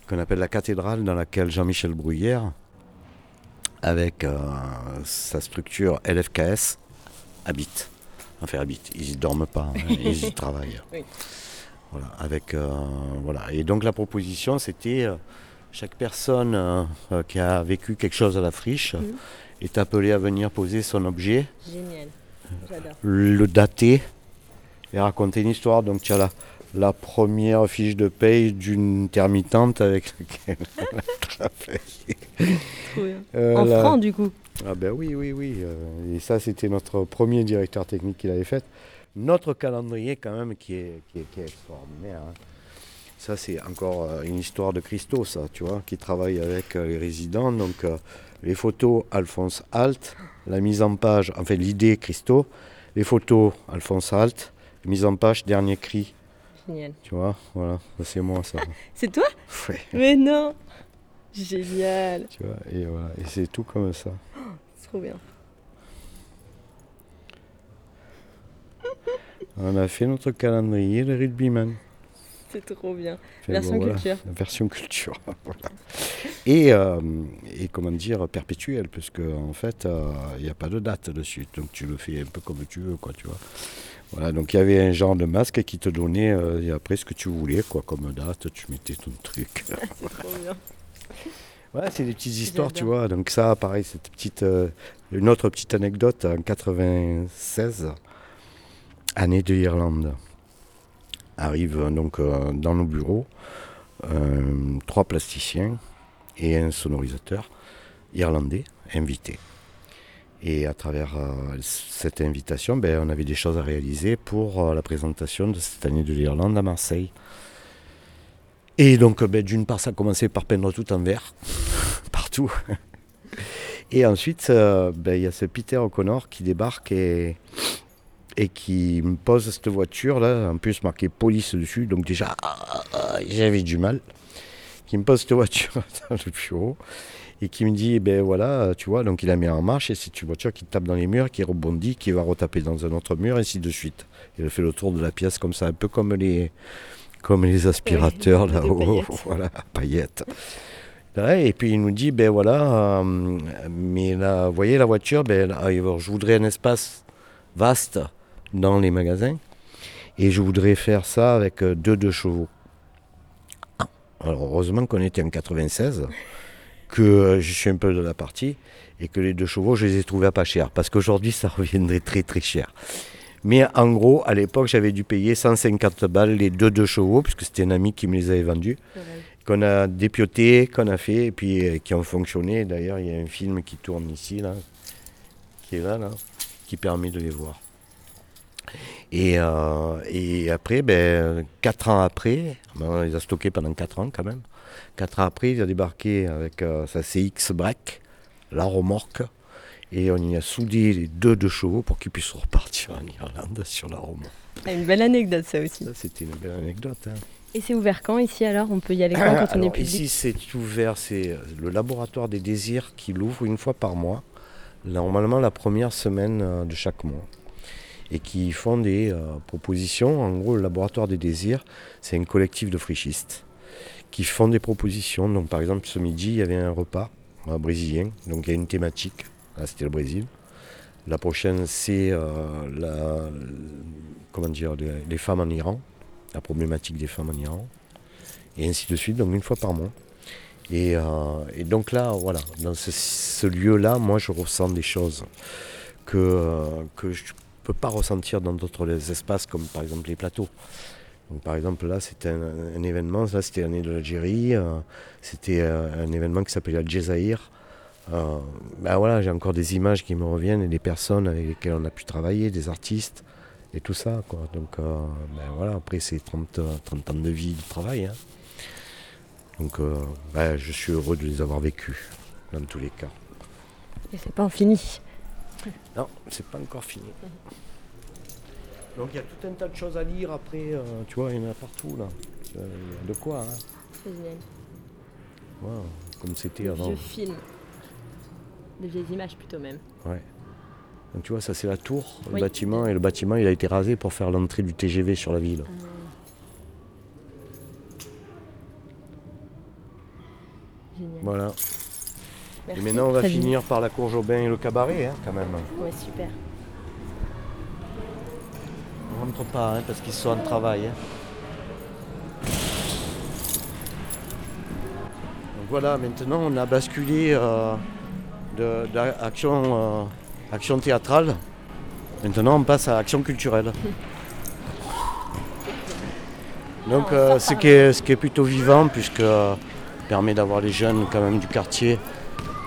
qu'on appelle la cathédrale, dans laquelle Jean-Michel Bruyère, avec euh, sa structure LFKS, habite. Enfin, habite. Ils y dorment pas, hein, (laughs) ils y travaillent. Oui. Voilà, avec, euh, voilà. Et donc la proposition, c'était euh, chaque personne euh, qui a vécu quelque chose à la friche Mhm. est appelée à venir poser son objet, Génial. J'adore. le dater et raconter une histoire. Donc tu as la, la première fiche de paye d'une intermittente avec laquelle (laughs) elle a travaillé. Euh, En la- franc, du coup. ah ben oui, oui, oui. euh, et ça, c'était notre premier directeur technique qui l'avait fait. Notre calendrier, quand même, qui est, qui est, qui est extraordinaire. hein. Ça, c'est encore euh, une histoire de Christo, ça, tu vois, qui travaille avec les résidents. Donc, les photos, Alphonse Halt. La mise en page, enfin, l'idée, Christo. Les photos, Alphonse Halt. Mise en page, dernier cri. Génial. Tu vois, voilà, ça, c'est moi, ça. (laughs) C'est toi? Ouais, Mais non Génial. tu vois, et voilà, et c'est tout comme ça. Trop bien. On a fait notre calendrier, le rugbyman. C'est trop bien. Version bon, culture. Version culture. (laughs) voilà. Et, euh, et comment dire, perpétuel, parce qu'en en fait, euh, il n'y a pas de date dessus. Donc tu le fais un peu comme tu veux, quoi, tu vois. Voilà, donc il y avait un genre de masque qui te donnait euh, et après ce que tu voulais, quoi, comme date, tu mettais ton truc. (laughs) C'est trop bien. Voilà, c'est des petites (laughs) histoires, tu vois. Donc ça, pareil, cette petite, euh, une autre petite anecdote, en 96, année de Irlande, arrive euh, donc euh, dans nos bureaux trois plasticiens et un sonorisateur irlandais invités. Et à travers euh, cette invitation, ben, on avait des choses à réaliser pour euh, la présentation de cette année de l'Irlande à Marseille. Et donc, ben, d'une part, ça a commencé par peindre tout en vert, (laughs) partout. (laughs) Et ensuite, euh, ben, il y a ce Peter O'Connor qui débarque et, et qui me pose cette voiture là, en plus marqué police dessus, donc déjà ah, ah, j'avais du mal. Qui me pose cette voiture (laughs) dans le bureau et qui me dit, ben voilà, tu vois, donc il a mis en marche et c'est une voiture qui tape dans les murs, qui rebondit, qui va retaper dans un autre mur, et ainsi de suite. Il fait le tour de la pièce comme ça, un peu comme les, comme les aspirateurs là-haut, (laughs) voilà, paillettes. Et puis il nous dit, ben voilà, euh, mais là, vous voyez la voiture, ben, là, alors, je voudrais un espace vaste dans les magasins, et je voudrais faire ça avec euh, deux deux chevaux. Ah, Alors heureusement qu'on était en 96, que euh, je suis un peu de la partie, et que les deux chevaux, je les ai trouvés à pas cher, parce qu'aujourd'hui (laughs) ça reviendrait très très cher. Mais en gros, à l'époque, j'avais dû payer 150 balles les deux deux chevaux, puisque c'était un ami qui me les avait vendus qu'on a dépioté, qu'on a fait, et puis euh, qui ont fonctionné. D'ailleurs, il y a un film qui tourne ici, là, qui est là, là, qui permet de les voir. Et, euh, et après, ben, quatre ans après, ben, on les a stockés pendant quatre ans quand même. Quatre ans après, il a débarqué avec euh, sa CX break, la remorque, et on y a soudé les deux deux chevaux pour qu'ils puissent repartir en Irlande sur la remorque. Une belle anecdote, ça aussi. Ça, c'était une belle anecdote. hein. Et c'est ouvert quand ici alors? On peut y aller quand, quand on est public? ici, c'est ouvert, c'est euh, le laboratoire des désirs qui l'ouvre une fois par mois, normalement la première semaine euh, de chaque mois, et qui font des euh, propositions. En gros, le laboratoire des désirs, c'est un collectif de frichistes qui font des propositions. Donc, par exemple, ce midi, il y avait un repas brésilien, donc il y a une thématique. Là, c'était le Brésil. La prochaine, c'est euh, comment dire, les, femmes en Iran, la problématique des femmes en Iran, et ainsi de suite, donc une fois par mois. Et, euh, et donc là, voilà, dans ce, ce lieu-là, moi je ressens des choses que, euh, que je ne peux pas ressentir dans d'autres espaces, comme par exemple les plateaux. Donc, par exemple, là, c'était un, un événement, là, c'était l'année de l'Algérie, euh, c'était euh, un événement qui s'appelait Al-Jazair. Euh, ben voilà, j'ai encore des images qui me reviennent et des personnes avec lesquelles on a pu travailler, des artistes et tout ça. Quoi. Donc ben voilà, après c'est 30, euh, 30 ans de vie, de travail. hein. Donc ben, je suis heureux de les avoir vécus, dans tous les cas. Et c'est pas fini. Non, c'est pas encore fini. Donc il y a tout un tas de choses à lire après, euh, tu vois, il y en a partout là. Euh, Il y a de quoi, hein. C'est génial. Wow, comme c'était avant. films. Des vieilles images plutôt même. Ouais. Donc tu vois, ça c'est la tour, le bâtiment, et le bâtiment il a été rasé pour faire l'entrée du TGV sur la ville. Génial. Voilà. Merci. Et maintenant on va Très bien. finir par la cour Jobin et le cabaret hein, quand même. Ouais, super. On rentre pas hein, parce qu'ils sont en travail. hein. Donc voilà, maintenant on a basculé euh, d'action, euh, action théâtrale. Maintenant on passe à action culturelle. (laughs) Donc euh, ce, qui est, ce qui est plutôt vivant puisque euh, permet d'avoir les jeunes quand même du quartier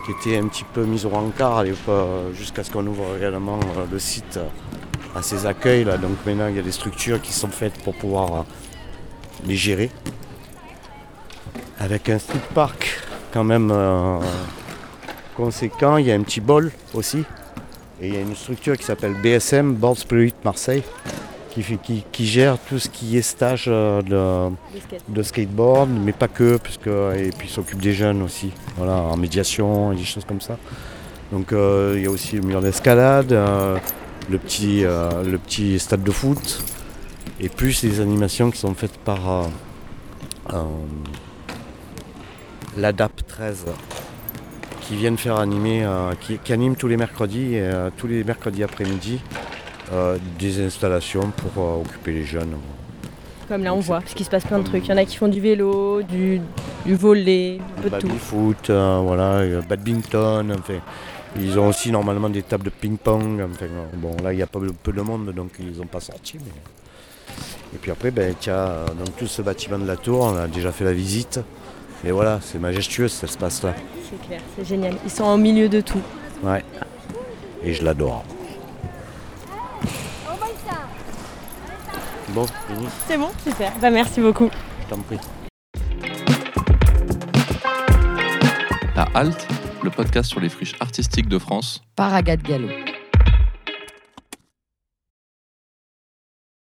qui étaient un petit peu mis au rencard jusqu'à ce qu'on ouvre réellement le site à ces accueils là. Donc maintenant il y a des structures qui sont faites pour pouvoir euh, les gérer. Avec un street park quand même euh, conséquent, il y a un petit bol aussi. Et il y a une structure qui s'appelle BSM, Board Spirit Marseille, qui, fait- qui, qui gère tout ce qui est stage euh, de, de skateboard, mais pas que, puisque, et puis s'occupe des jeunes aussi, voilà, en médiation et des choses comme ça. Donc euh, il y a aussi le mur d'escalade, euh, le, petit, euh, le petit stade de foot, et plus les animations qui sont faites par euh, euh, l'ADAP 13, qui viennent faire animer, qui, qui anime tous les mercredis, et, tous les mercredis après-midi, des installations pour occuper les jeunes. Comme là, on voit, parce qu'il se passe plein de trucs. Il y en a qui font du vélo, du, du volley, un peu de tout. Euh, voilà, badminton, enfin. Ils ont aussi normalement des tables de ping-pong. enfin, bon, là, il y a pas peu de monde, donc ils n'ont pas sorti. mais- Et puis après, ben, tu as donc, tout ce bâtiment de la tour, on a déjà fait la visite. Et voilà, c'est majestueux cet espace-là. C'est clair, c'est génial. Ils sont au milieu de tout. Ouais. Et je l'adore. Bon, fini, C'est bon, super. Bah, merci beaucoup. je t'en prie. La Halte, le podcast sur les friches artistiques de France, par Agathe Gallo.